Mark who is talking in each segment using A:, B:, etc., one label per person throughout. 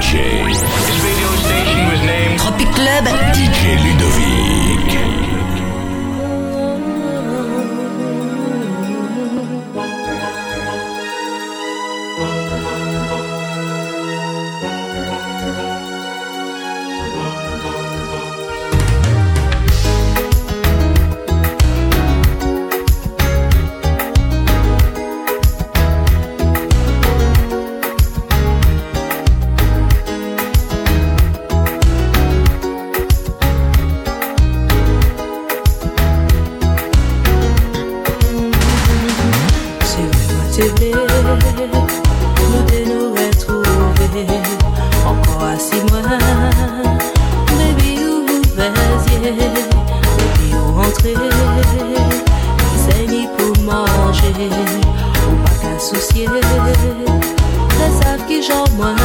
A: DJ.
B: Ou pa ka souciye Te sav ki jan mwen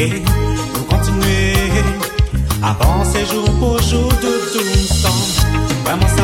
C: et pour continuer avancer jour pour jour de tout ensemble. Vraiment,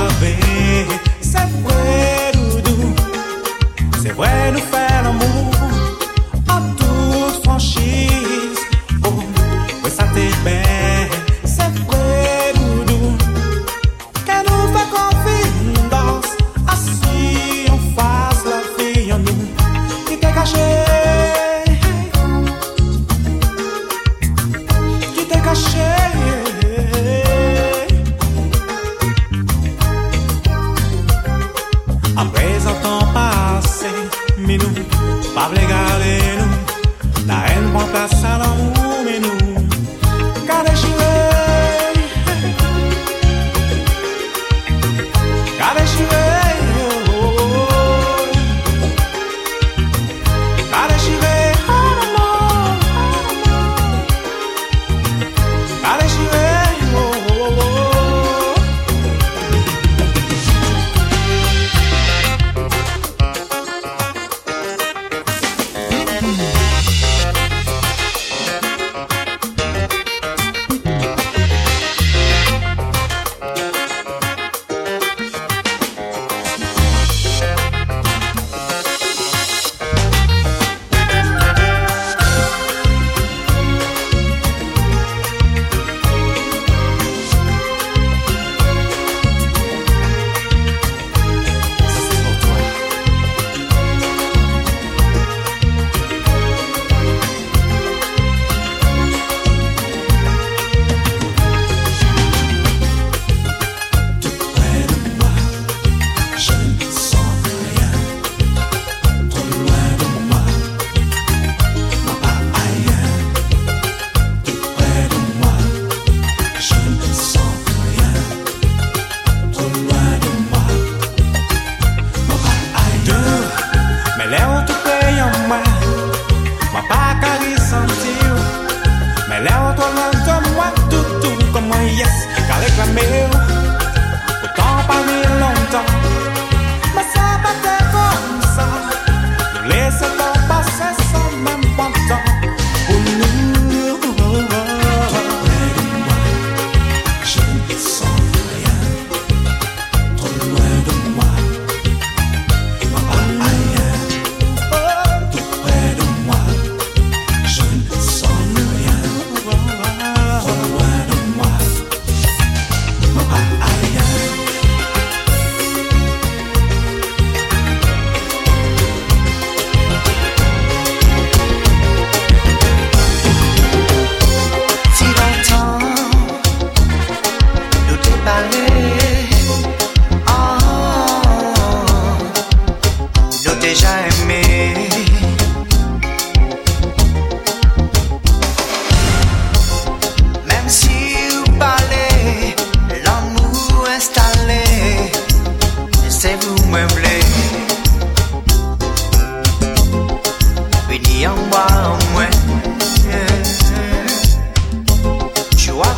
C: Apre zantan pase, minou, pable gade nou, la en pwant plas alan mais nous.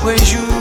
D: chaque jour.